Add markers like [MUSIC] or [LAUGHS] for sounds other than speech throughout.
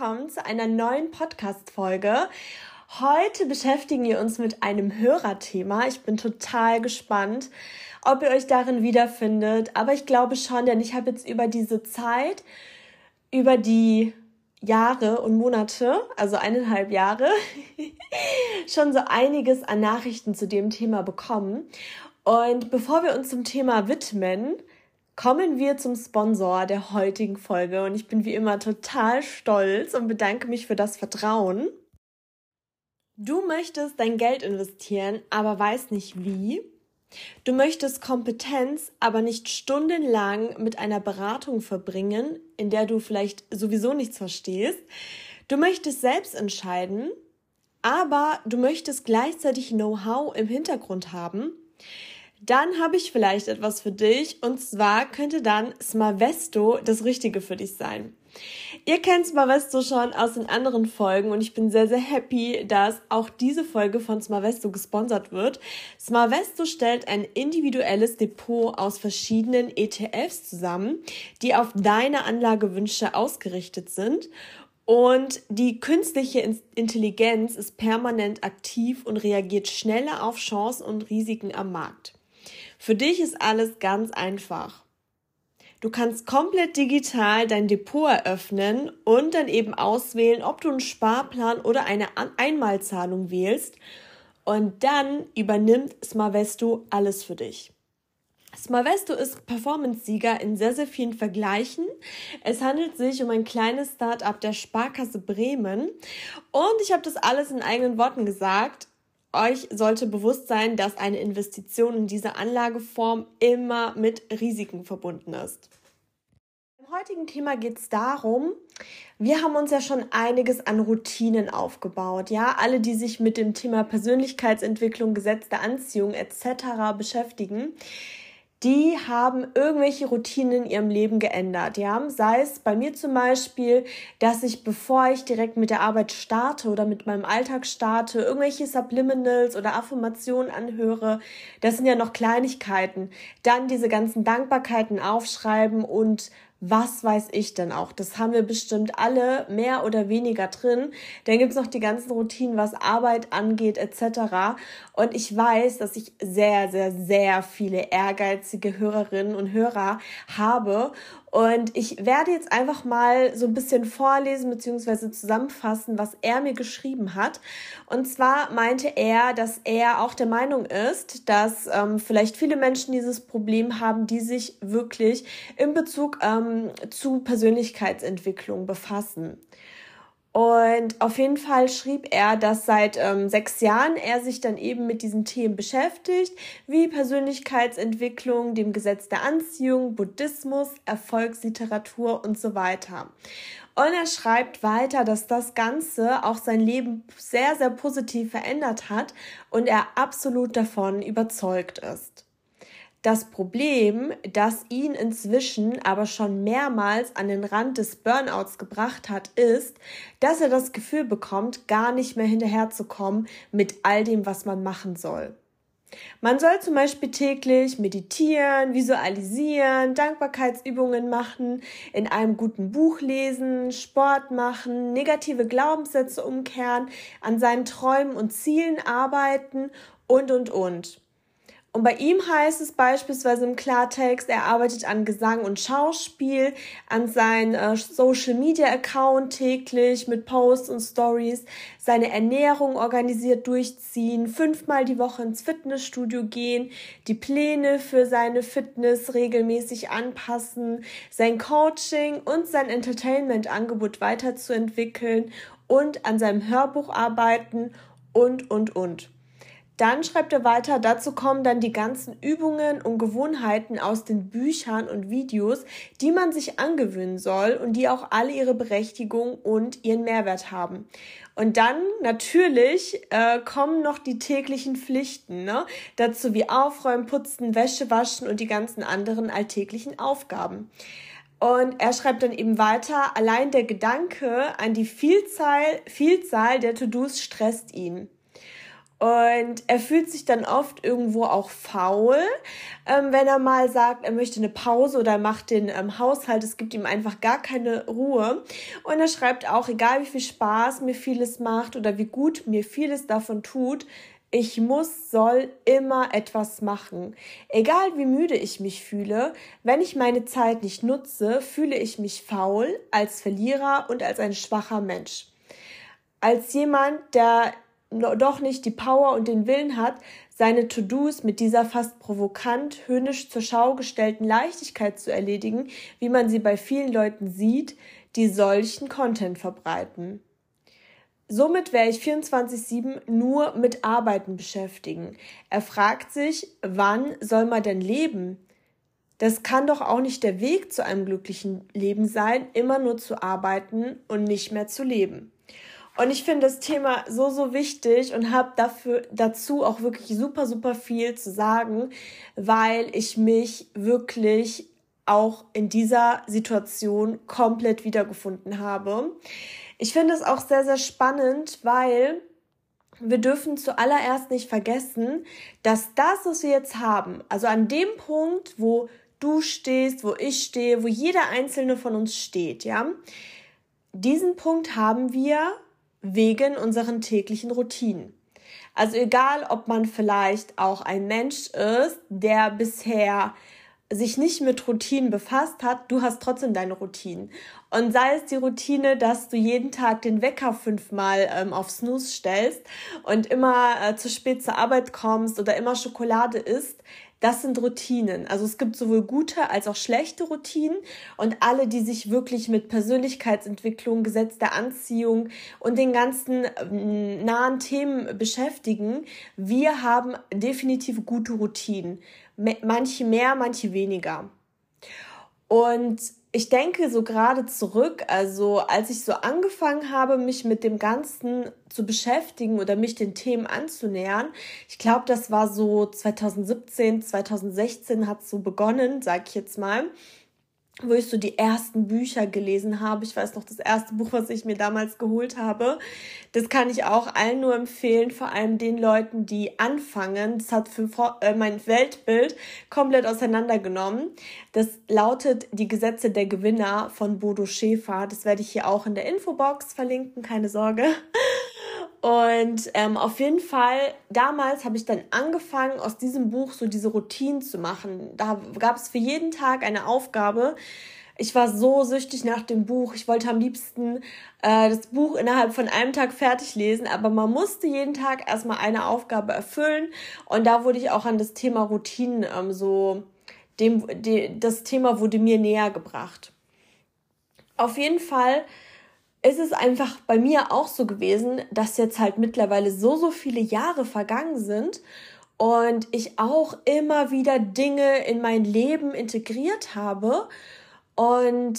willkommen zu einer neuen Podcast-Folge. Heute beschäftigen wir uns mit einem Hörerthema. Ich bin total gespannt, ob ihr euch darin wiederfindet. Aber ich glaube schon, denn ich habe jetzt über diese Zeit, über die Jahre und Monate, also eineinhalb Jahre, [LAUGHS] schon so einiges an Nachrichten zu dem Thema bekommen. Und bevor wir uns zum Thema widmen, kommen wir zum Sponsor der heutigen Folge und ich bin wie immer total stolz und bedanke mich für das Vertrauen. Du möchtest dein Geld investieren, aber weißt nicht wie. Du möchtest Kompetenz, aber nicht stundenlang mit einer Beratung verbringen, in der du vielleicht sowieso nichts verstehst. Du möchtest selbst entscheiden, aber du möchtest gleichzeitig Know-how im Hintergrund haben dann habe ich vielleicht etwas für dich und zwar könnte dann Smavesto das Richtige für dich sein. Ihr kennt Smavesto schon aus den anderen Folgen und ich bin sehr, sehr happy, dass auch diese Folge von Smavesto gesponsert wird. Smavesto stellt ein individuelles Depot aus verschiedenen ETFs zusammen, die auf deine Anlagewünsche ausgerichtet sind und die künstliche Intelligenz ist permanent aktiv und reagiert schneller auf Chancen und Risiken am Markt. Für dich ist alles ganz einfach. Du kannst komplett digital dein Depot eröffnen und dann eben auswählen, ob du einen Sparplan oder eine Einmalzahlung wählst. Und dann übernimmt Smarvesto alles für dich. Smarvesto ist Performance-Sieger in sehr, sehr vielen Vergleichen. Es handelt sich um ein kleines Start-up der Sparkasse Bremen. Und ich habe das alles in eigenen Worten gesagt euch sollte bewusst sein, dass eine Investition in diese Anlageform immer mit Risiken verbunden ist. Im heutigen Thema geht es darum, wir haben uns ja schon einiges an Routinen aufgebaut. Ja, alle, die sich mit dem Thema Persönlichkeitsentwicklung, Gesetz der Anziehung etc. beschäftigen, die haben irgendwelche Routinen in ihrem Leben geändert. Ja? Sei es bei mir zum Beispiel, dass ich, bevor ich direkt mit der Arbeit starte oder mit meinem Alltag starte, irgendwelche Subliminals oder Affirmationen anhöre. Das sind ja noch Kleinigkeiten. Dann diese ganzen Dankbarkeiten aufschreiben und was weiß ich denn auch? Das haben wir bestimmt alle mehr oder weniger drin. Dann gibt's noch die ganzen Routinen, was Arbeit angeht etc. Und ich weiß, dass ich sehr, sehr, sehr viele ehrgeizige Hörerinnen und Hörer habe und ich werde jetzt einfach mal so ein bisschen vorlesen bzw. zusammenfassen, was er mir geschrieben hat. Und zwar meinte er, dass er auch der Meinung ist, dass ähm, vielleicht viele Menschen dieses Problem haben, die sich wirklich in Bezug ähm, zu Persönlichkeitsentwicklung befassen. Und auf jeden Fall schrieb er, dass seit ähm, sechs Jahren er sich dann eben mit diesen Themen beschäftigt, wie Persönlichkeitsentwicklung, dem Gesetz der Anziehung, Buddhismus, Erfolgsliteratur und so weiter. Und er schreibt weiter, dass das Ganze auch sein Leben sehr, sehr positiv verändert hat und er absolut davon überzeugt ist. Das Problem, das ihn inzwischen aber schon mehrmals an den Rand des Burnouts gebracht hat, ist, dass er das Gefühl bekommt, gar nicht mehr hinterherzukommen mit all dem, was man machen soll. Man soll zum Beispiel täglich meditieren, visualisieren, Dankbarkeitsübungen machen, in einem guten Buch lesen, Sport machen, negative Glaubenssätze umkehren, an seinen Träumen und Zielen arbeiten und, und, und. Und bei ihm heißt es beispielsweise im Klartext, er arbeitet an Gesang und Schauspiel, an seinem äh, Social Media Account täglich mit Posts und Stories, seine Ernährung organisiert durchziehen, fünfmal die Woche ins Fitnessstudio gehen, die Pläne für seine Fitness regelmäßig anpassen, sein Coaching und sein Entertainment-Angebot weiterzuentwickeln und an seinem Hörbuch arbeiten und, und, und. Dann schreibt er weiter, dazu kommen dann die ganzen Übungen und Gewohnheiten aus den Büchern und Videos, die man sich angewöhnen soll und die auch alle ihre Berechtigung und ihren Mehrwert haben. Und dann natürlich äh, kommen noch die täglichen Pflichten, ne? dazu wie Aufräumen, Putzen, Wäsche waschen und die ganzen anderen alltäglichen Aufgaben. Und er schreibt dann eben weiter, allein der Gedanke an die Vielzahl, Vielzahl der To-Dos stresst ihn. Und er fühlt sich dann oft irgendwo auch faul, ähm, wenn er mal sagt, er möchte eine Pause oder er macht den ähm, Haushalt. Es gibt ihm einfach gar keine Ruhe. Und er schreibt auch, egal wie viel Spaß mir vieles macht oder wie gut mir vieles davon tut, ich muss, soll immer etwas machen. Egal wie müde ich mich fühle, wenn ich meine Zeit nicht nutze, fühle ich mich faul, als Verlierer und als ein schwacher Mensch. Als jemand, der doch nicht die Power und den Willen hat, seine To-Dos mit dieser fast provokant, höhnisch zur Schau gestellten Leichtigkeit zu erledigen, wie man sie bei vielen Leuten sieht, die solchen Content verbreiten. Somit wäre ich 24-7 nur mit Arbeiten beschäftigen. Er fragt sich, wann soll man denn leben? Das kann doch auch nicht der Weg zu einem glücklichen Leben sein, immer nur zu arbeiten und nicht mehr zu leben. Und ich finde das Thema so, so wichtig und habe dazu auch wirklich super, super viel zu sagen, weil ich mich wirklich auch in dieser Situation komplett wiedergefunden habe. Ich finde es auch sehr, sehr spannend, weil wir dürfen zuallererst nicht vergessen, dass das, was wir jetzt haben, also an dem Punkt, wo du stehst, wo ich stehe, wo jeder einzelne von uns steht, ja, diesen Punkt haben wir wegen unseren täglichen Routinen. Also egal, ob man vielleicht auch ein Mensch ist, der bisher sich nicht mit Routinen befasst hat, du hast trotzdem deine Routinen. Und sei es die Routine, dass du jeden Tag den Wecker fünfmal ähm, auf Snooze stellst und immer äh, zu spät zur Arbeit kommst oder immer Schokolade isst, das sind Routinen. Also es gibt sowohl gute als auch schlechte Routinen und alle, die sich wirklich mit Persönlichkeitsentwicklung, Gesetz der Anziehung und den ganzen ähm, nahen Themen beschäftigen, wir haben definitiv gute Routinen manche mehr, manche weniger. Und ich denke so gerade zurück, also als ich so angefangen habe, mich mit dem Ganzen zu beschäftigen oder mich den Themen anzunähern, ich glaube, das war so 2017, 2016 hat es so begonnen, sag ich jetzt mal wo ich so die ersten Bücher gelesen habe. Ich weiß noch, das erste Buch, was ich mir damals geholt habe. Das kann ich auch allen nur empfehlen, vor allem den Leuten, die anfangen. Das hat für äh, mein Weltbild komplett auseinandergenommen. Das lautet Die Gesetze der Gewinner von Bodo Schäfer. Das werde ich hier auch in der Infobox verlinken, keine Sorge. Und ähm, auf jeden Fall, damals habe ich dann angefangen, aus diesem Buch so diese Routinen zu machen. Da gab es für jeden Tag eine Aufgabe. Ich war so süchtig nach dem Buch. Ich wollte am liebsten äh, das Buch innerhalb von einem Tag fertig lesen, aber man musste jeden Tag erstmal eine Aufgabe erfüllen. Und da wurde ich auch an das Thema Routinen ähm, so, dem, de, das Thema wurde mir näher gebracht. Auf jeden Fall ist es einfach bei mir auch so gewesen, dass jetzt halt mittlerweile so, so viele Jahre vergangen sind und ich auch immer wieder Dinge in mein Leben integriert habe. Und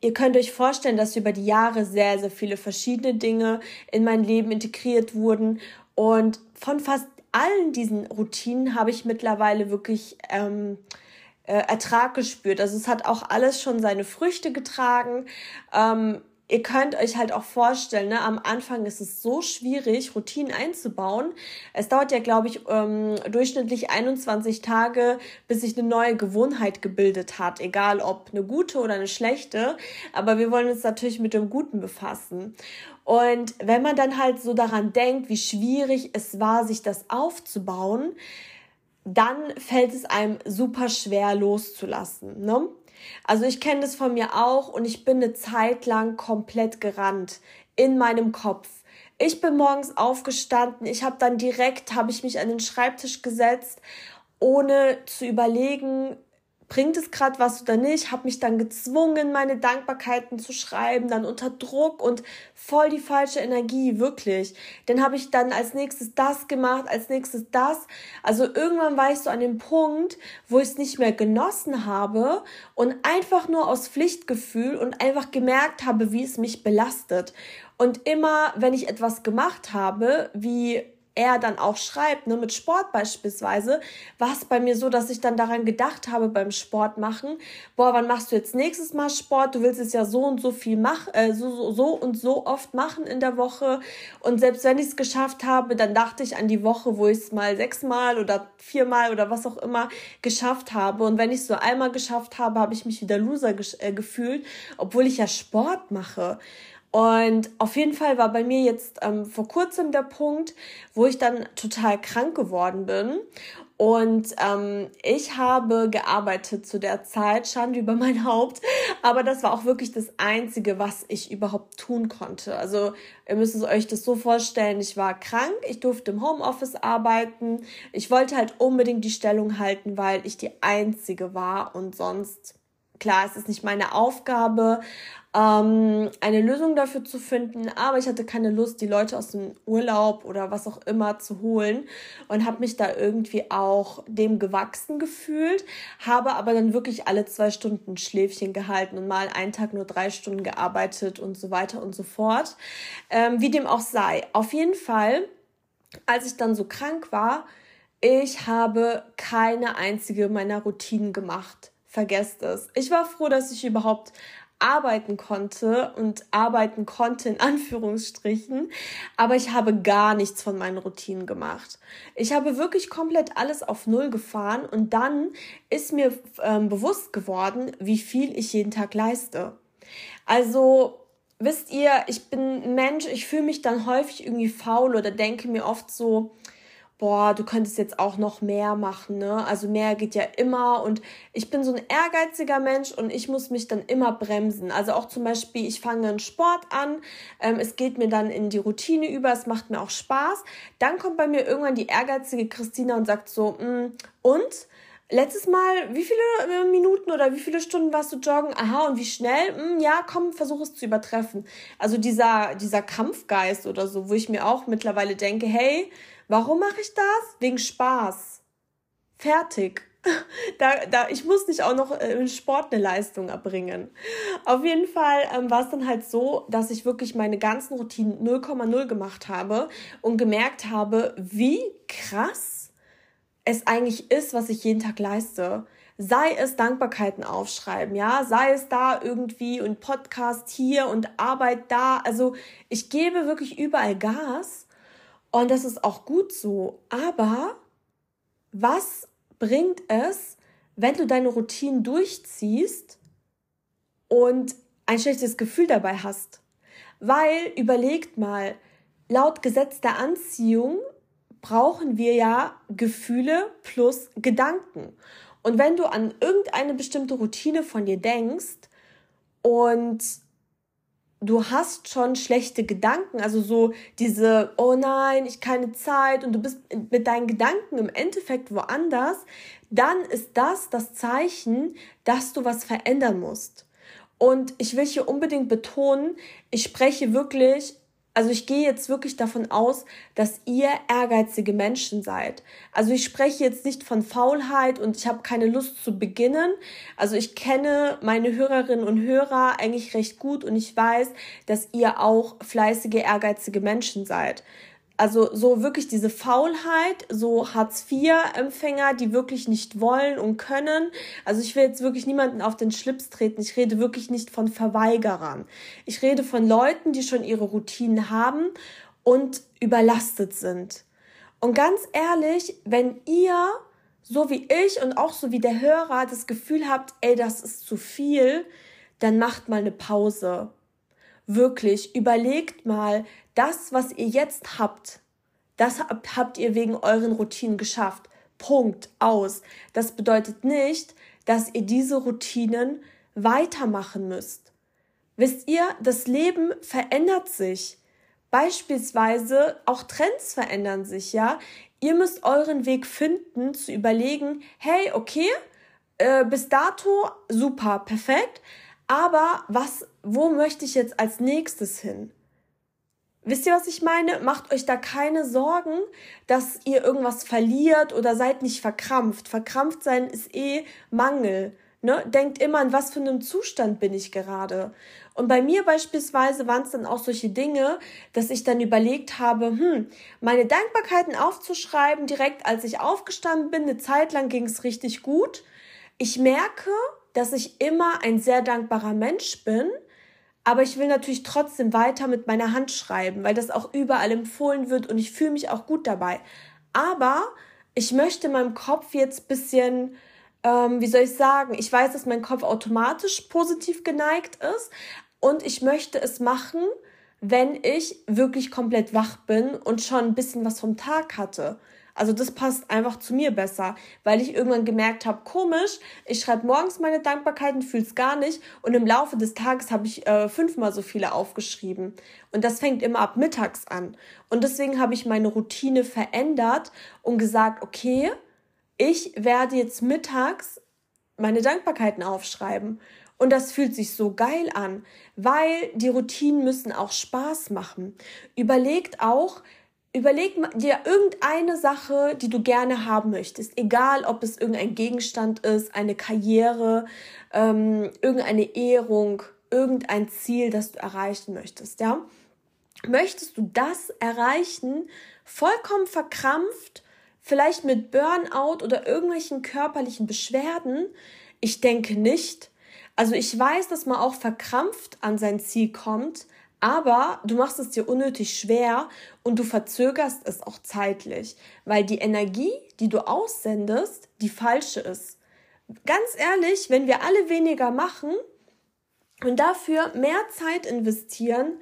ihr könnt euch vorstellen, dass über die Jahre sehr, sehr viele verschiedene Dinge in mein Leben integriert wurden. Und von fast allen diesen Routinen habe ich mittlerweile wirklich ähm, äh, Ertrag gespürt. Also es hat auch alles schon seine Früchte getragen. Ähm, ihr könnt euch halt auch vorstellen, ne, am Anfang ist es so schwierig, Routinen einzubauen. Es dauert ja, glaube ich, ähm, durchschnittlich 21 Tage, bis sich eine neue Gewohnheit gebildet hat, egal ob eine gute oder eine schlechte. Aber wir wollen uns natürlich mit dem Guten befassen. Und wenn man dann halt so daran denkt, wie schwierig es war, sich das aufzubauen, dann fällt es einem super schwer loszulassen. Ne? Also ich kenne das von mir auch und ich bin eine Zeit lang komplett gerannt in meinem Kopf. Ich bin morgens aufgestanden, ich habe dann direkt, habe ich mich an den Schreibtisch gesetzt, ohne zu überlegen, bringt es gerade was oder nicht, habe mich dann gezwungen, meine Dankbarkeiten zu schreiben, dann unter Druck und voll die falsche Energie, wirklich. Dann habe ich dann als nächstes das gemacht, als nächstes das. Also irgendwann war ich so an dem Punkt, wo ich es nicht mehr genossen habe und einfach nur aus Pflichtgefühl und einfach gemerkt habe, wie es mich belastet. Und immer, wenn ich etwas gemacht habe, wie er dann auch schreibt, ne, mit Sport beispielsweise, war es bei mir so, dass ich dann daran gedacht habe beim Sport machen, boah, wann machst du jetzt nächstes Mal Sport? Du willst es ja so und so viel machen, äh, so, so, so und so oft machen in der Woche. Und selbst wenn ich es geschafft habe, dann dachte ich an die Woche, wo ich es mal sechsmal oder viermal oder was auch immer geschafft habe. Und wenn ich es so einmal geschafft habe, habe ich mich wieder Loser äh, gefühlt, obwohl ich ja Sport mache. Und auf jeden Fall war bei mir jetzt ähm, vor kurzem der Punkt, wo ich dann total krank geworden bin. Und ähm, ich habe gearbeitet zu der Zeit, Schande über mein [LAUGHS] Haupt. Aber das war auch wirklich das Einzige, was ich überhaupt tun konnte. Also ihr müsst euch das so vorstellen, ich war krank, ich durfte im Homeoffice arbeiten. Ich wollte halt unbedingt die Stellung halten, weil ich die Einzige war und sonst Klar, es ist nicht meine Aufgabe, ähm, eine Lösung dafür zu finden, aber ich hatte keine Lust, die Leute aus dem Urlaub oder was auch immer zu holen und habe mich da irgendwie auch dem gewachsen gefühlt, habe aber dann wirklich alle zwei Stunden Schläfchen gehalten und mal einen Tag nur drei Stunden gearbeitet und so weiter und so fort. Ähm, wie dem auch sei. Auf jeden Fall, als ich dann so krank war, ich habe keine einzige meiner Routinen gemacht vergesst es. Ich war froh, dass ich überhaupt arbeiten konnte und arbeiten konnte in Anführungsstrichen, aber ich habe gar nichts von meinen Routinen gemacht. Ich habe wirklich komplett alles auf Null gefahren und dann ist mir ähm, bewusst geworden, wie viel ich jeden Tag leiste. Also wisst ihr, ich bin Mensch, ich fühle mich dann häufig irgendwie faul oder denke mir oft so, boah, du könntest jetzt auch noch mehr machen, ne? Also mehr geht ja immer und ich bin so ein ehrgeiziger Mensch und ich muss mich dann immer bremsen. Also auch zum Beispiel, ich fange einen Sport an, ähm, es geht mir dann in die Routine über, es macht mir auch Spaß. Dann kommt bei mir irgendwann die ehrgeizige Christina und sagt so, mm, und? Letztes Mal, wie viele äh, Minuten oder wie viele Stunden warst du joggen? Aha, und wie schnell? Hm, ja, komm, versuch es zu übertreffen. Also dieser, dieser Kampfgeist oder so, wo ich mir auch mittlerweile denke, hey, Warum mache ich das? Wegen Spaß. Fertig. [LAUGHS] Da, da, ich muss nicht auch noch äh, im Sport eine Leistung erbringen. Auf jeden Fall ähm, war es dann halt so, dass ich wirklich meine ganzen Routinen 0,0 gemacht habe und gemerkt habe, wie krass es eigentlich ist, was ich jeden Tag leiste. Sei es Dankbarkeiten aufschreiben, ja, sei es da irgendwie und Podcast hier und Arbeit da. Also ich gebe wirklich überall Gas und das ist auch gut so. Aber was bringt es, wenn du deine Routinen durchziehst und ein schlechtes Gefühl dabei hast? Weil, überlegt mal, laut Gesetz der Anziehung brauchen wir ja Gefühle plus Gedanken. Und wenn du an irgendeine bestimmte Routine von dir denkst und du hast schon schlechte Gedanken, also so diese, oh nein, ich keine Zeit und du bist mit deinen Gedanken im Endeffekt woanders, dann ist das das Zeichen, dass du was verändern musst. Und ich will hier unbedingt betonen, ich spreche wirklich also ich gehe jetzt wirklich davon aus, dass ihr ehrgeizige Menschen seid. Also ich spreche jetzt nicht von Faulheit und ich habe keine Lust zu beginnen. Also ich kenne meine Hörerinnen und Hörer eigentlich recht gut und ich weiß, dass ihr auch fleißige, ehrgeizige Menschen seid. Also so wirklich diese Faulheit, so Hartz-IV-Empfänger, die wirklich nicht wollen und können. Also ich will jetzt wirklich niemanden auf den Schlips treten. Ich rede wirklich nicht von Verweigerern. Ich rede von Leuten, die schon ihre Routinen haben und überlastet sind. Und ganz ehrlich, wenn ihr so wie ich und auch so wie der Hörer das Gefühl habt, ey, das ist zu viel, dann macht mal eine Pause wirklich überlegt mal, das, was ihr jetzt habt, das habt ihr wegen euren Routinen geschafft. Punkt aus. Das bedeutet nicht, dass ihr diese Routinen weitermachen müsst. Wisst ihr, das Leben verändert sich. Beispielsweise auch Trends verändern sich, ja. Ihr müsst euren Weg finden, zu überlegen, hey, okay, äh, bis dato super, perfekt, aber was, wo möchte ich jetzt als nächstes hin? Wisst ihr, was ich meine? Macht euch da keine Sorgen, dass ihr irgendwas verliert oder seid nicht verkrampft. Verkrampft sein ist eh Mangel. Ne? Denkt immer, in was für einem Zustand bin ich gerade. Und bei mir beispielsweise waren es dann auch solche Dinge, dass ich dann überlegt habe, hm, meine Dankbarkeiten aufzuschreiben, direkt als ich aufgestanden bin, eine Zeit lang ging es richtig gut. Ich merke, dass ich immer ein sehr dankbarer Mensch bin, aber ich will natürlich trotzdem weiter mit meiner Hand schreiben, weil das auch überall empfohlen wird und ich fühle mich auch gut dabei. Aber ich möchte meinem Kopf jetzt bisschen ähm, wie soll ich sagen, ich weiß, dass mein Kopf automatisch positiv geneigt ist und ich möchte es machen, wenn ich wirklich komplett wach bin und schon ein bisschen was vom Tag hatte. Also das passt einfach zu mir besser, weil ich irgendwann gemerkt habe, komisch, ich schreibe morgens meine Dankbarkeiten, fühle es gar nicht und im Laufe des Tages habe ich äh, fünfmal so viele aufgeschrieben. Und das fängt immer ab mittags an. Und deswegen habe ich meine Routine verändert und gesagt, okay, ich werde jetzt mittags meine Dankbarkeiten aufschreiben. Und das fühlt sich so geil an, weil die Routinen müssen auch Spaß machen. Überlegt auch, überleg dir irgendeine Sache, die du gerne haben möchtest. Egal, ob es irgendein Gegenstand ist, eine Karriere, ähm, irgendeine Ehrung, irgendein Ziel, das du erreichen möchtest, ja? Möchtest du das erreichen, vollkommen verkrampft vielleicht mit Burnout oder irgendwelchen körperlichen Beschwerden? Ich denke nicht. Also ich weiß, dass man auch verkrampft an sein Ziel kommt, aber du machst es dir unnötig schwer und du verzögerst es auch zeitlich, weil die Energie, die du aussendest, die falsche ist. Ganz ehrlich, wenn wir alle weniger machen und dafür mehr Zeit investieren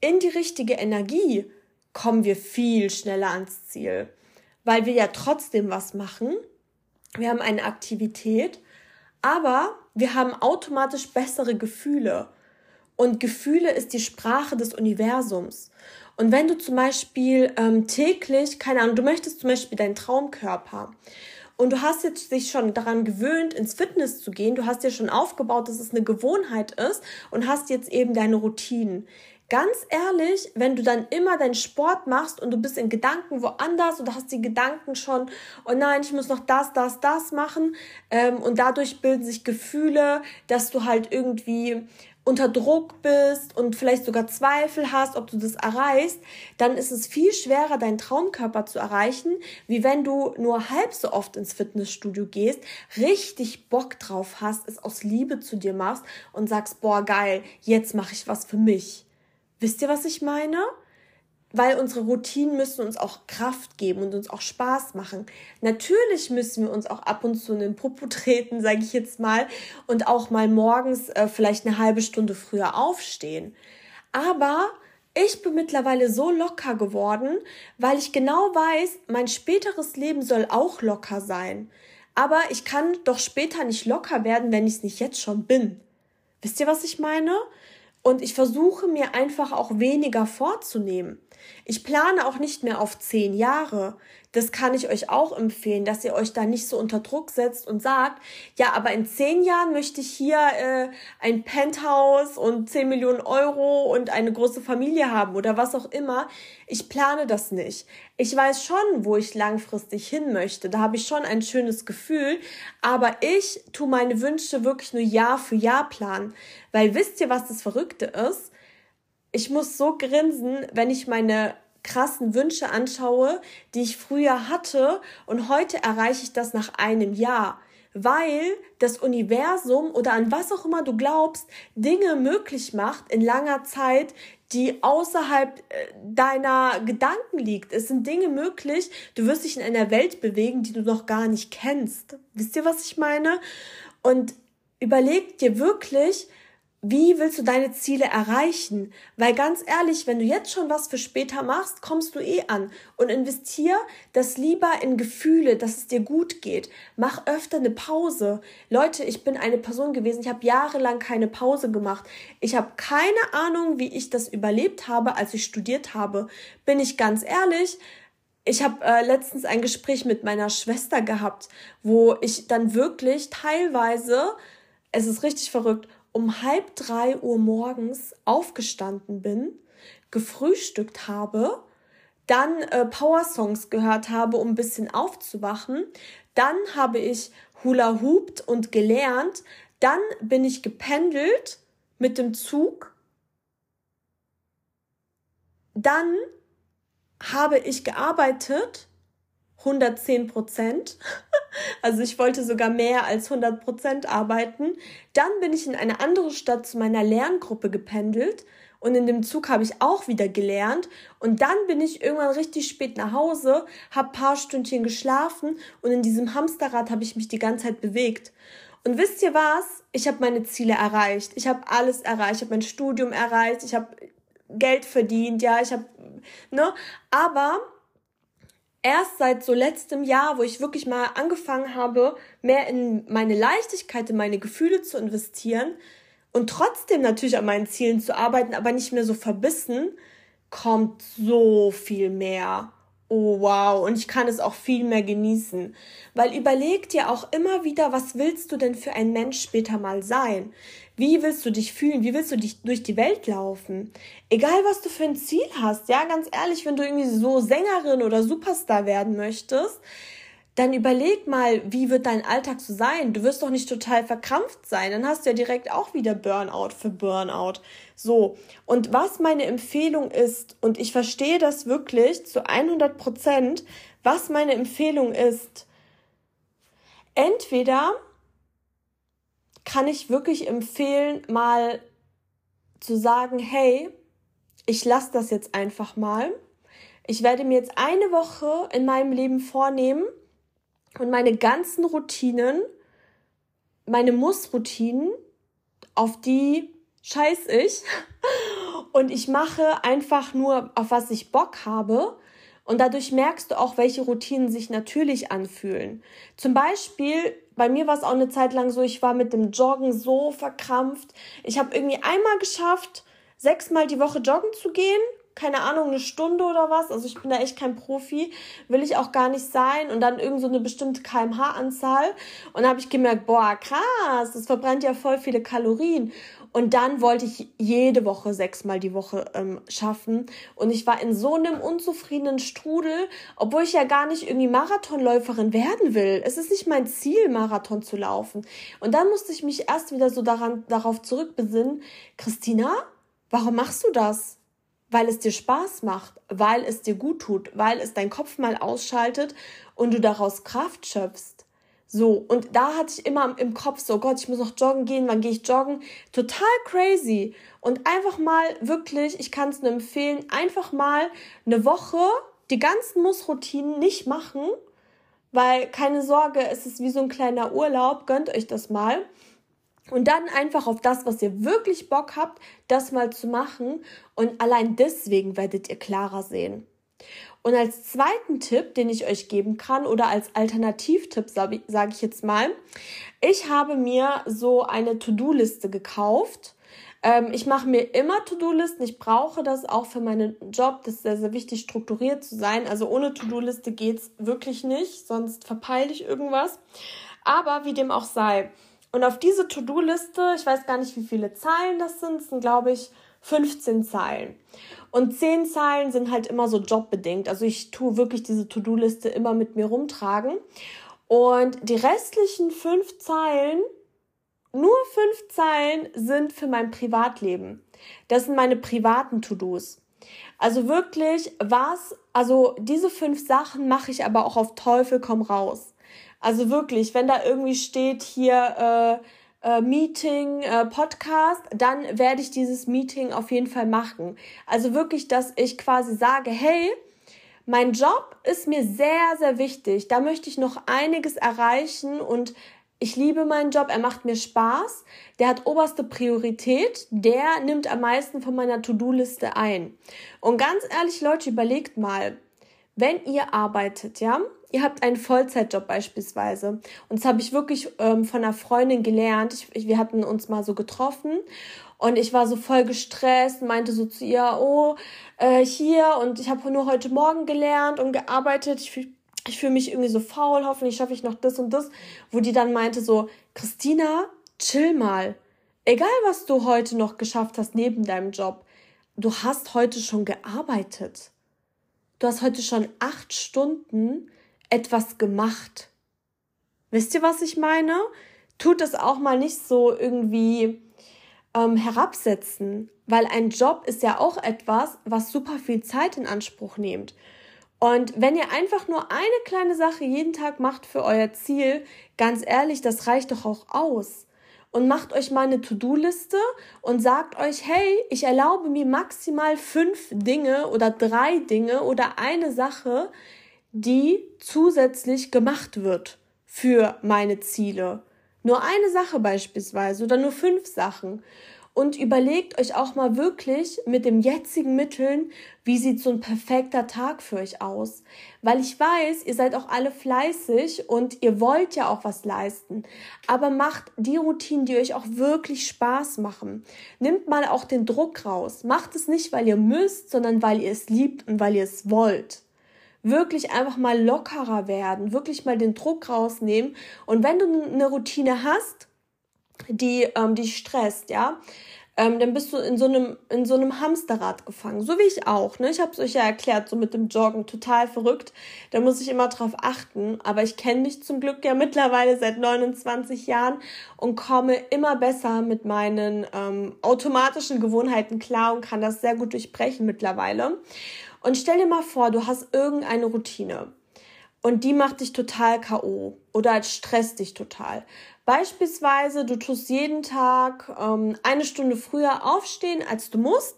in die richtige Energie, kommen wir viel schneller ans Ziel weil wir ja trotzdem was machen. Wir haben eine Aktivität, aber wir haben automatisch bessere Gefühle. Und Gefühle ist die Sprache des Universums. Und wenn du zum Beispiel ähm, täglich, keine Ahnung, du möchtest zum Beispiel deinen Traumkörper und du hast jetzt dich schon daran gewöhnt, ins Fitness zu gehen, du hast dir schon aufgebaut, dass es eine Gewohnheit ist und hast jetzt eben deine Routinen. Ganz ehrlich, wenn du dann immer deinen Sport machst und du bist in Gedanken woanders und hast die Gedanken schon, oh nein, ich muss noch das, das, das machen ähm, und dadurch bilden sich Gefühle, dass du halt irgendwie unter Druck bist und vielleicht sogar Zweifel hast, ob du das erreichst, dann ist es viel schwerer, deinen Traumkörper zu erreichen, wie wenn du nur halb so oft ins Fitnessstudio gehst, richtig Bock drauf hast, es aus Liebe zu dir machst und sagst, boah, geil, jetzt mache ich was für mich. Wisst ihr, was ich meine? Weil unsere Routinen müssen uns auch Kraft geben und uns auch Spaß machen. Natürlich müssen wir uns auch ab und zu in den Popo [LAUGHS] treten, sage ich jetzt mal, und auch mal morgens äh, vielleicht eine halbe Stunde früher aufstehen. Aber ich bin mittlerweile so locker geworden, weil ich genau weiß, mein späteres Leben soll auch locker sein. Aber ich kann doch später nicht locker werden, wenn ich es nicht jetzt schon bin. Wisst ihr, was ich meine? Und ich versuche mir einfach auch weniger vorzunehmen. Ich plane auch nicht mehr auf zehn Jahre. Das kann ich euch auch empfehlen, dass ihr euch da nicht so unter Druck setzt und sagt, ja, aber in zehn Jahren möchte ich hier äh, ein Penthouse und zehn Millionen Euro und eine große Familie haben oder was auch immer. Ich plane das nicht. Ich weiß schon, wo ich langfristig hin möchte. Da habe ich schon ein schönes Gefühl. Aber ich tue meine Wünsche wirklich nur Jahr für Jahr planen. Weil wisst ihr, was das Verrückte ist? Ich muss so grinsen, wenn ich meine krassen Wünsche anschaue, die ich früher hatte und heute erreiche ich das nach einem Jahr, weil das Universum oder an was auch immer du glaubst, Dinge möglich macht in langer Zeit, die außerhalb äh, deiner Gedanken liegt. Es sind Dinge möglich, du wirst dich in einer Welt bewegen, die du noch gar nicht kennst. Wisst ihr, was ich meine? Und überleg dir wirklich, wie willst du deine Ziele erreichen? Weil ganz ehrlich, wenn du jetzt schon was für später machst, kommst du eh an. Und investier das lieber in Gefühle, dass es dir gut geht. Mach öfter eine Pause. Leute, ich bin eine Person gewesen, ich habe jahrelang keine Pause gemacht. Ich habe keine Ahnung, wie ich das überlebt habe, als ich studiert habe. Bin ich ganz ehrlich, ich habe äh, letztens ein Gespräch mit meiner Schwester gehabt, wo ich dann wirklich teilweise, es ist richtig verrückt, um halb drei Uhr morgens aufgestanden bin, gefrühstückt habe, dann äh, Power-Songs gehört habe, um ein bisschen aufzuwachen. Dann habe ich Hula hoopt und gelernt. Dann bin ich gependelt mit dem Zug. Dann habe ich gearbeitet 110 Prozent. Also ich wollte sogar mehr als 100 Prozent arbeiten. Dann bin ich in eine andere Stadt zu meiner Lerngruppe gependelt und in dem Zug habe ich auch wieder gelernt und dann bin ich irgendwann richtig spät nach Hause, habe paar Stündchen geschlafen und in diesem Hamsterrad habe ich mich die ganze Zeit bewegt. Und wisst ihr was? Ich habe meine Ziele erreicht. Ich habe alles erreicht. Ich habe mein Studium erreicht. Ich habe Geld verdient. Ja, ich habe ne, aber erst seit so letztem Jahr, wo ich wirklich mal angefangen habe, mehr in meine Leichtigkeit, in meine Gefühle zu investieren und trotzdem natürlich an meinen Zielen zu arbeiten, aber nicht mehr so verbissen, kommt so viel mehr. Oh wow, und ich kann es auch viel mehr genießen. Weil überleg dir auch immer wieder, was willst du denn für ein Mensch später mal sein? Wie willst du dich fühlen? Wie willst du dich durch die Welt laufen? Egal, was du für ein Ziel hast, ja, ganz ehrlich, wenn du irgendwie so Sängerin oder Superstar werden möchtest, dann überleg mal, wie wird dein Alltag so sein? Du wirst doch nicht total verkrampft sein. Dann hast du ja direkt auch wieder Burnout für Burnout. So. Und was meine Empfehlung ist, und ich verstehe das wirklich zu 100 Prozent, was meine Empfehlung ist, entweder kann ich wirklich empfehlen, mal zu sagen, hey, ich lasse das jetzt einfach mal. Ich werde mir jetzt eine Woche in meinem Leben vornehmen und meine ganzen Routinen, meine Muss-Routinen, auf die scheiß ich. [LAUGHS] Und ich mache einfach nur, auf was ich Bock habe. Und dadurch merkst du auch, welche Routinen sich natürlich anfühlen. Zum Beispiel bei mir war es auch eine Zeit lang so, ich war mit dem Joggen so verkrampft. Ich habe irgendwie einmal geschafft, sechsmal die Woche joggen zu gehen. Keine Ahnung, eine Stunde oder was. Also ich bin da echt kein Profi. Will ich auch gar nicht sein. Und dann irgend so eine bestimmte kmh-Anzahl. Und habe ich gemerkt, boah, krass, das verbrennt ja voll viele Kalorien. Und dann wollte ich jede Woche sechsmal die Woche ähm, schaffen. Und ich war in so einem unzufriedenen Strudel, obwohl ich ja gar nicht irgendwie Marathonläuferin werden will. Es ist nicht mein Ziel, Marathon zu laufen. Und dann musste ich mich erst wieder so daran, darauf zurückbesinnen, Christina, warum machst du das? Weil es dir Spaß macht, weil es dir gut tut, weil es dein Kopf mal ausschaltet und du daraus Kraft schöpfst. So, und da hatte ich immer im Kopf so, Gott, ich muss noch joggen gehen, wann gehe ich joggen? Total crazy. Und einfach mal wirklich, ich kann es nur empfehlen, einfach mal eine Woche die ganzen Mussroutinen nicht machen, weil keine Sorge, es ist wie so ein kleiner Urlaub, gönnt euch das mal. Und dann einfach auf das, was ihr wirklich Bock habt, das mal zu machen. Und allein deswegen werdet ihr klarer sehen. Und als zweiten Tipp, den ich euch geben kann oder als Alternativtipp sage ich jetzt mal, ich habe mir so eine To-Do-Liste gekauft. Ähm, ich mache mir immer To-Do-Listen. Ich brauche das auch für meinen Job. Das ist sehr, sehr wichtig, strukturiert zu sein. Also ohne To-Do-Liste geht's wirklich nicht, sonst verpeile ich irgendwas. Aber wie dem auch sei. Und auf diese To-Do-Liste, ich weiß gar nicht, wie viele Zeilen das sind, sind glaube ich 15 Zeilen. Und 10 Zeilen sind halt immer so jobbedingt. Also ich tue wirklich diese To-Do-Liste immer mit mir rumtragen. Und die restlichen 5 Zeilen, nur 5 Zeilen sind für mein Privatleben. Das sind meine privaten To-Dos. Also wirklich, was, also diese fünf Sachen mache ich aber auch auf Teufel komm raus. Also wirklich, wenn da irgendwie steht hier, äh, äh, Meeting, äh, Podcast, dann werde ich dieses Meeting auf jeden Fall machen. Also wirklich, dass ich quasi sage, hey, mein Job ist mir sehr, sehr wichtig. Da möchte ich noch einiges erreichen und ich liebe meinen Job, er macht mir Spaß, der hat oberste Priorität, der nimmt am meisten von meiner To-Do-Liste ein. Und ganz ehrlich, Leute, überlegt mal, wenn ihr arbeitet, ja, ihr habt einen Vollzeitjob beispielsweise. Und das habe ich wirklich ähm, von einer Freundin gelernt. Ich, ich, wir hatten uns mal so getroffen und ich war so voll gestresst, meinte so zu ihr, oh, äh, hier und ich habe nur heute Morgen gelernt und gearbeitet. Ich fühle ich fühl mich irgendwie so faul, hoffentlich schaffe ich noch das und das. Wo die dann meinte so, Christina, chill mal. Egal, was du heute noch geschafft hast neben deinem Job, du hast heute schon gearbeitet. Du hast heute schon acht Stunden etwas gemacht. Wisst ihr, was ich meine? tut es auch mal nicht so irgendwie ähm, herabsetzen, weil ein Job ist ja auch etwas, was super viel Zeit in Anspruch nimmt. Und wenn ihr einfach nur eine kleine Sache jeden Tag macht für euer Ziel, ganz ehrlich, das reicht doch auch aus. Und macht euch mal eine To-Do-Liste und sagt euch, hey, ich erlaube mir maximal fünf Dinge oder drei Dinge oder eine Sache, die zusätzlich gemacht wird für meine Ziele. Nur eine Sache beispielsweise oder nur fünf Sachen und überlegt euch auch mal wirklich mit den jetzigen Mitteln, wie sieht so ein perfekter Tag für euch aus. Weil ich weiß, ihr seid auch alle fleißig und ihr wollt ja auch was leisten. Aber macht die Routinen, die euch auch wirklich Spaß machen. Nimmt mal auch den Druck raus. Macht es nicht, weil ihr müsst, sondern weil ihr es liebt und weil ihr es wollt wirklich einfach mal lockerer werden, wirklich mal den Druck rausnehmen. Und wenn du eine Routine hast, die ähm, dich stresst, ja, ähm, dann bist du in so einem in so einem Hamsterrad gefangen, so wie ich auch. Ne? Ich habe es euch ja erklärt, so mit dem Joggen, total verrückt. Da muss ich immer drauf achten. Aber ich kenne mich zum Glück ja mittlerweile seit 29 Jahren und komme immer besser mit meinen ähm, automatischen Gewohnheiten klar und kann das sehr gut durchbrechen mittlerweile. Und stell dir mal vor, du hast irgendeine Routine und die macht dich total KO oder stresst dich total. Beispielsweise, du tust jeden Tag ähm, eine Stunde früher aufstehen, als du musst,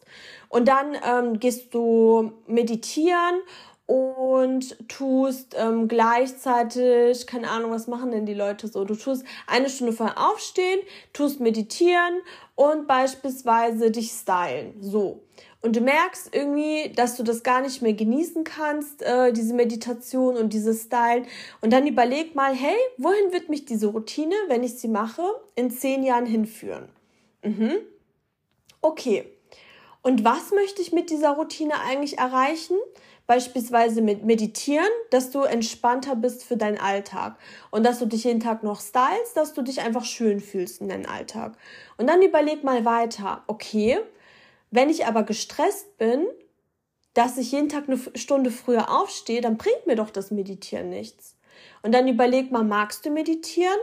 und dann ähm, gehst du meditieren und tust ähm, gleichzeitig, keine Ahnung, was machen denn die Leute so? Du tust eine Stunde vorher aufstehen, tust meditieren und beispielsweise dich stylen. So und du merkst irgendwie, dass du das gar nicht mehr genießen kannst, äh, diese Meditation und dieses Style. Und dann überleg mal, hey, wohin wird mich diese Routine, wenn ich sie mache, in zehn Jahren hinführen? Mhm. Okay. Und was möchte ich mit dieser Routine eigentlich erreichen? Beispielsweise mit Meditieren, dass du entspannter bist für deinen Alltag und dass du dich jeden Tag noch stylst, dass du dich einfach schön fühlst in deinem Alltag. Und dann überleg mal weiter, okay, wenn ich aber gestresst bin, dass ich jeden Tag eine Stunde früher aufstehe, dann bringt mir doch das Meditieren nichts. Und dann überleg mal, magst du meditieren?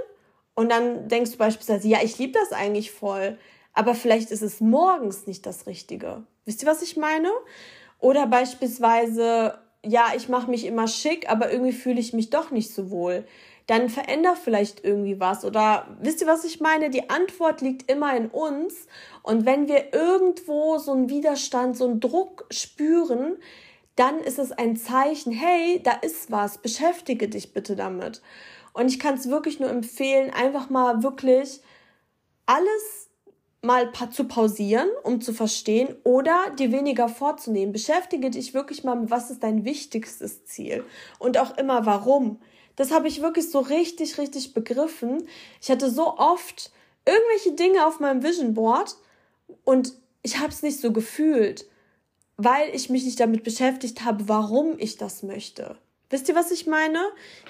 Und dann denkst du beispielsweise, ja, ich liebe das eigentlich voll, aber vielleicht ist es morgens nicht das Richtige. Wisst ihr, was ich meine? Oder beispielsweise, ja, ich mache mich immer schick, aber irgendwie fühle ich mich doch nicht so wohl dann veränder vielleicht irgendwie was. Oder wisst ihr, was ich meine? Die Antwort liegt immer in uns. Und wenn wir irgendwo so einen Widerstand, so einen Druck spüren, dann ist es ein Zeichen, hey, da ist was, beschäftige dich bitte damit. Und ich kann es wirklich nur empfehlen, einfach mal wirklich alles mal zu pausieren, um zu verstehen oder dir weniger vorzunehmen. Beschäftige dich wirklich mal mit, was ist dein wichtigstes Ziel und auch immer warum. Das habe ich wirklich so richtig, richtig begriffen. Ich hatte so oft irgendwelche Dinge auf meinem Vision Board und ich habe es nicht so gefühlt, weil ich mich nicht damit beschäftigt habe, warum ich das möchte. Wisst ihr, was ich meine?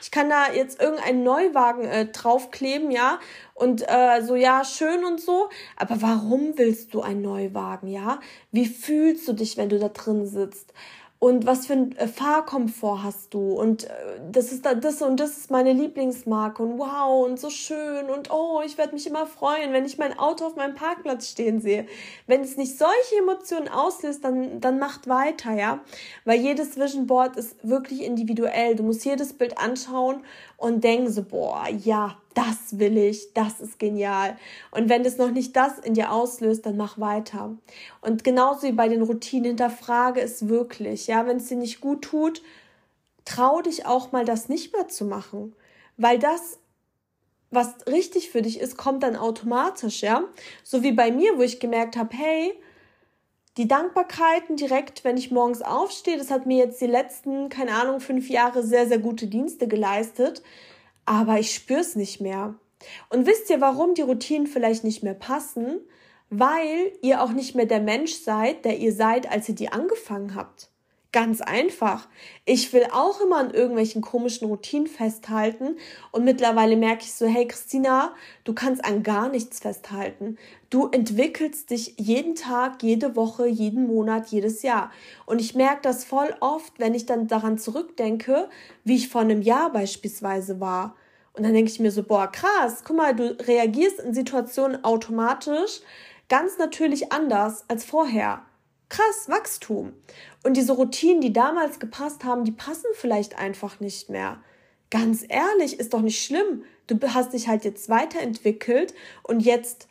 Ich kann da jetzt irgendeinen Neuwagen äh, draufkleben, ja, und äh, so, ja, schön und so, aber warum willst du einen Neuwagen, ja? Wie fühlst du dich, wenn du da drin sitzt? Und was für ein äh, Fahrkomfort hast du und äh, das ist da das und das ist meine Lieblingsmarke und wow und so schön und oh, ich werde mich immer freuen, wenn ich mein Auto auf meinem Parkplatz stehen sehe. Wenn es nicht solche Emotionen auslöst, dann dann macht weiter, ja, weil jedes Vision Board ist wirklich individuell. Du musst jedes Bild anschauen und denken so, boah, ja, das will ich, das ist genial. Und wenn das noch nicht das in dir auslöst, dann mach weiter. Und genauso wie bei den Routinen, hinterfrage es wirklich. Ja, wenn es dir nicht gut tut, trau dich auch mal, das nicht mehr zu machen. Weil das, was richtig für dich ist, kommt dann automatisch, ja. So wie bei mir, wo ich gemerkt habe, hey, die Dankbarkeiten direkt, wenn ich morgens aufstehe, das hat mir jetzt die letzten, keine Ahnung, fünf Jahre sehr, sehr gute Dienste geleistet aber ich spüre es nicht mehr. Und wisst ihr, warum die Routinen vielleicht nicht mehr passen? Weil ihr auch nicht mehr der Mensch seid, der ihr seid, als ihr die angefangen habt. Ganz einfach. Ich will auch immer an irgendwelchen komischen Routinen festhalten und mittlerweile merke ich so, hey Christina, du kannst an gar nichts festhalten. Du entwickelst dich jeden Tag, jede Woche, jeden Monat, jedes Jahr. Und ich merke das voll oft, wenn ich dann daran zurückdenke, wie ich vor einem Jahr beispielsweise war. Und dann denke ich mir so, boah, krass, guck mal, du reagierst in Situationen automatisch ganz natürlich anders als vorher. Krass, Wachstum. Und diese Routinen, die damals gepasst haben, die passen vielleicht einfach nicht mehr. Ganz ehrlich, ist doch nicht schlimm. Du hast dich halt jetzt weiterentwickelt und jetzt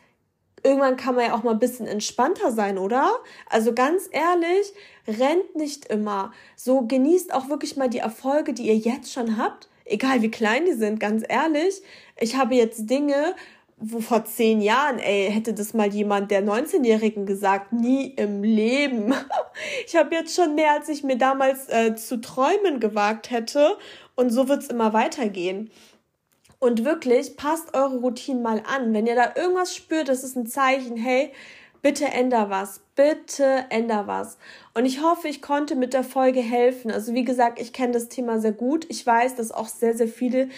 irgendwann kann man ja auch mal ein bisschen entspannter sein, oder? Also ganz ehrlich, rennt nicht immer. So genießt auch wirklich mal die Erfolge, die ihr jetzt schon habt. Egal wie klein die sind, ganz ehrlich. Ich habe jetzt Dinge, wo vor zehn Jahren, ey, hätte das mal jemand der 19-Jährigen gesagt, nie im Leben. [LAUGHS] Ich habe jetzt schon mehr, als ich mir damals äh, zu träumen gewagt hätte. Und so wird's immer weitergehen. Und wirklich, passt eure Routinen mal an. Wenn ihr da irgendwas spürt, das ist ein Zeichen, hey, bitte änder was, bitte änder was. Und ich hoffe, ich konnte mit der Folge helfen. Also wie gesagt, ich kenne das Thema sehr gut. Ich weiß, dass auch sehr, sehr viele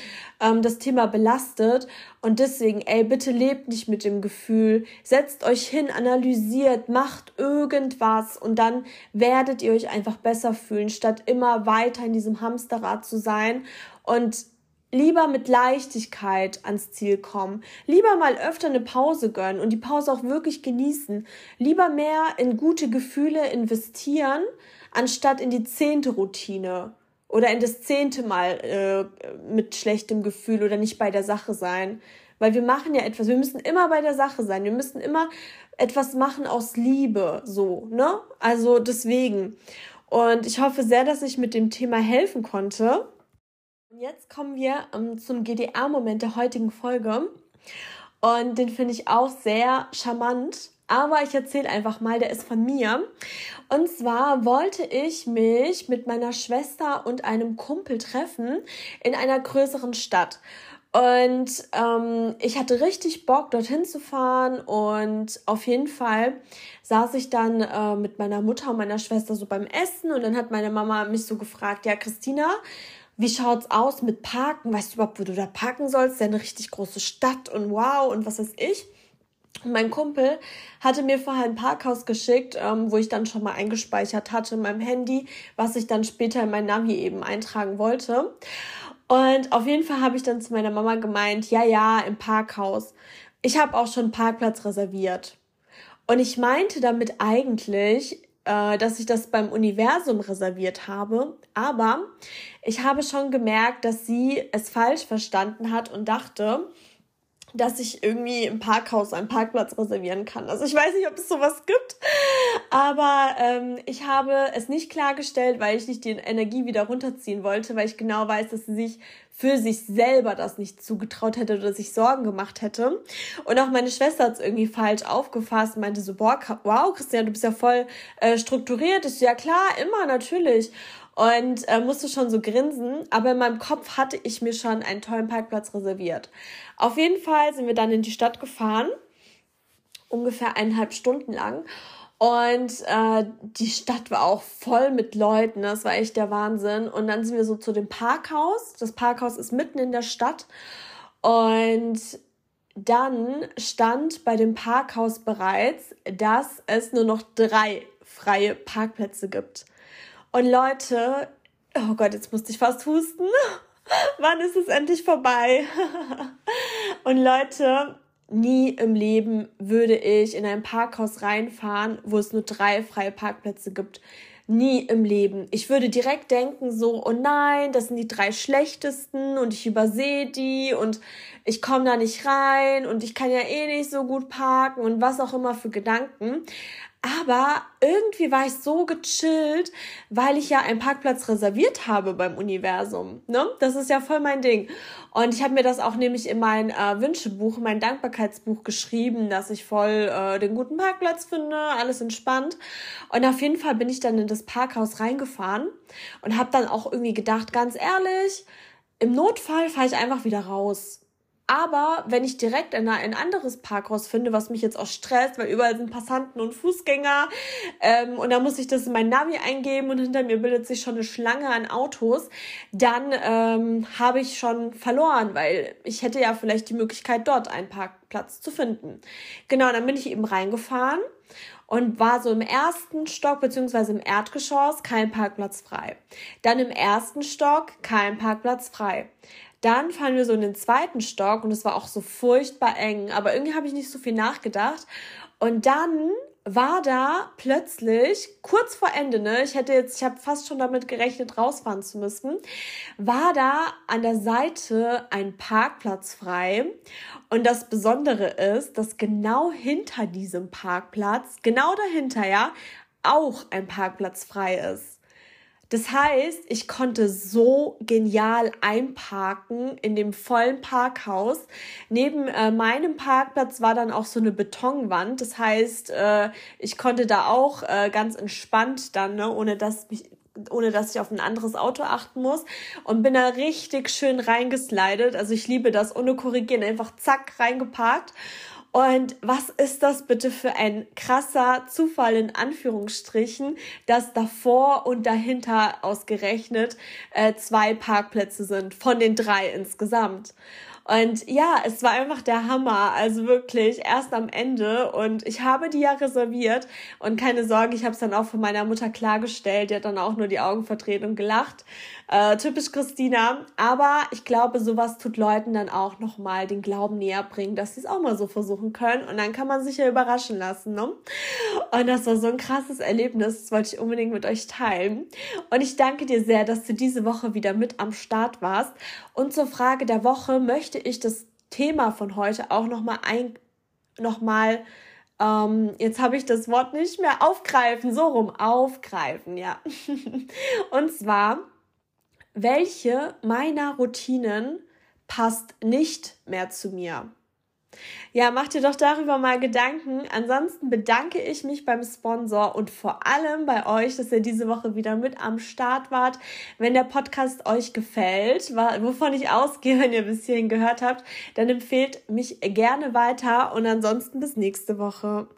ähm, das Thema belastet. Und deswegen, ey, bitte lebt nicht mit dem Gefühl. Setzt euch hin, analysiert, macht irgendwas und dann werdet ihr euch einfach besser fühlen, statt immer weiter in diesem Hamsterrad zu sein. Und lieber mit Leichtigkeit ans Ziel kommen, lieber mal öfter eine Pause gönnen und die Pause auch wirklich genießen, lieber mehr in gute Gefühle investieren, anstatt in die zehnte Routine oder in das zehnte Mal äh, mit schlechtem Gefühl oder nicht bei der Sache sein. Weil wir machen ja etwas, wir müssen immer bei der Sache sein, wir müssen immer etwas machen aus Liebe, so, ne? Also deswegen. Und ich hoffe sehr, dass ich mit dem Thema helfen konnte. Jetzt kommen wir ähm, zum GDR-Moment der heutigen Folge. Und den finde ich auch sehr charmant. Aber ich erzähle einfach mal, der ist von mir. Und zwar wollte ich mich mit meiner Schwester und einem Kumpel treffen in einer größeren Stadt. Und ähm, ich hatte richtig Bock, dorthin zu fahren. Und auf jeden Fall saß ich dann äh, mit meiner Mutter und meiner Schwester so beim Essen. Und dann hat meine Mama mich so gefragt, ja, Christina, wie schaut's aus mit Parken? Weißt du überhaupt, wo du da parken sollst? Ja, eine richtig große Stadt und wow und was weiß ich. Und mein Kumpel hatte mir vorher ein Parkhaus geschickt, ähm, wo ich dann schon mal eingespeichert hatte in meinem Handy, was ich dann später in mein Navi eben eintragen wollte. Und auf jeden Fall habe ich dann zu meiner Mama gemeint, ja, ja, im Parkhaus. Ich habe auch schon einen Parkplatz reserviert. Und ich meinte damit eigentlich, äh, dass ich das beim Universum reserviert habe. Aber ich habe schon gemerkt, dass sie es falsch verstanden hat und dachte, dass ich irgendwie im Parkhaus einen Parkplatz reservieren kann. Also ich weiß nicht, ob es sowas gibt, aber ähm, ich habe es nicht klargestellt, weil ich nicht die Energie wieder runterziehen wollte, weil ich genau weiß, dass sie sich für sich selber das nicht zugetraut hätte oder sich Sorgen gemacht hätte. Und auch meine Schwester hat es irgendwie falsch aufgefasst und meinte so, boah, wow, Christian, du bist ja voll äh, strukturiert. Ich so, ja klar, immer, natürlich und äh, musste schon so grinsen, aber in meinem Kopf hatte ich mir schon einen tollen Parkplatz reserviert. Auf jeden Fall sind wir dann in die Stadt gefahren, ungefähr eineinhalb Stunden lang. Und äh, die Stadt war auch voll mit Leuten, das war echt der Wahnsinn. Und dann sind wir so zu dem Parkhaus. Das Parkhaus ist mitten in der Stadt. Und dann stand bei dem Parkhaus bereits, dass es nur noch drei freie Parkplätze gibt. Und Leute, oh Gott, jetzt musste ich fast husten. [LAUGHS] Wann ist es endlich vorbei? [LAUGHS] Und Leute, nie im Leben würde ich in ein Parkhaus reinfahren, wo es nur drei freie Parkplätze gibt. Nie im Leben. Ich würde direkt denken so, oh nein, das sind die drei schlechtesten und ich übersehe die und ich komme da nicht rein und ich kann ja eh nicht so gut parken und was auch immer für Gedanken. Aber irgendwie war ich so gechillt, weil ich ja einen Parkplatz reserviert habe beim Universum. Ne? Das ist ja voll mein Ding. Und ich habe mir das auch nämlich in mein äh, Wünschebuch, mein Dankbarkeitsbuch geschrieben, dass ich voll äh, den guten Parkplatz finde, alles entspannt. Und auf jeden Fall bin ich dann in das Parkhaus reingefahren und habe dann auch irgendwie gedacht, ganz ehrlich, im Notfall fahre ich einfach wieder raus. Aber wenn ich direkt in ein anderes Parkhaus finde, was mich jetzt auch stresst, weil überall sind Passanten und Fußgänger ähm, und dann muss ich das in mein Navi eingeben und hinter mir bildet sich schon eine Schlange an Autos, dann ähm, habe ich schon verloren, weil ich hätte ja vielleicht die Möglichkeit, dort einen Parkplatz zu finden. Genau, dann bin ich eben reingefahren und war so im ersten Stock beziehungsweise im Erdgeschoss kein Parkplatz frei. Dann im ersten Stock kein Parkplatz frei. Dann fahren wir so in den zweiten Stock und es war auch so furchtbar eng, aber irgendwie habe ich nicht so viel nachgedacht. Und dann war da plötzlich kurz vor Ende, ne, ich hätte jetzt, ich habe fast schon damit gerechnet, rausfahren zu müssen, war da an der Seite ein Parkplatz frei. Und das Besondere ist, dass genau hinter diesem Parkplatz, genau dahinter, ja, auch ein Parkplatz frei ist. Das heißt, ich konnte so genial einparken in dem vollen Parkhaus. Neben äh, meinem Parkplatz war dann auch so eine Betonwand. Das heißt, äh, ich konnte da auch äh, ganz entspannt dann, ne, ohne dass mich ohne dass ich auf ein anderes Auto achten muss und bin da richtig schön reingeslidet. Also ich liebe das ohne korrigieren, einfach zack reingeparkt und was ist das bitte für ein krasser Zufall in Anführungsstrichen, dass davor und dahinter ausgerechnet äh, zwei Parkplätze sind von den drei insgesamt. Und ja, es war einfach der Hammer. Also wirklich erst am Ende. Und ich habe die ja reserviert. Und keine Sorge, ich habe es dann auch von meiner Mutter klargestellt. Die hat dann auch nur die Augen verdreht und gelacht. Äh, typisch Christina. Aber ich glaube, sowas tut Leuten dann auch nochmal den Glauben näher bringen, dass sie es auch mal so versuchen können. Und dann kann man sich ja überraschen lassen. Ne? Und das war so ein krasses Erlebnis. Das wollte ich unbedingt mit euch teilen. Und ich danke dir sehr, dass du diese Woche wieder mit am Start warst. Und zur Frage der Woche möchte ich das Thema von heute auch nochmal ein, nochmal ähm, jetzt habe ich das Wort nicht mehr aufgreifen, so rum, aufgreifen, ja. [LAUGHS] Und zwar, welche meiner Routinen passt nicht mehr zu mir? Ja, mach dir doch darüber mal Gedanken. Ansonsten bedanke ich mich beim Sponsor und vor allem bei euch, dass ihr diese Woche wieder mit am Start wart. Wenn der Podcast euch gefällt, wovon ich ausgehe, [LAUGHS] wenn ihr bis hierhin gehört habt, dann empfehlt mich gerne weiter und ansonsten bis nächste Woche.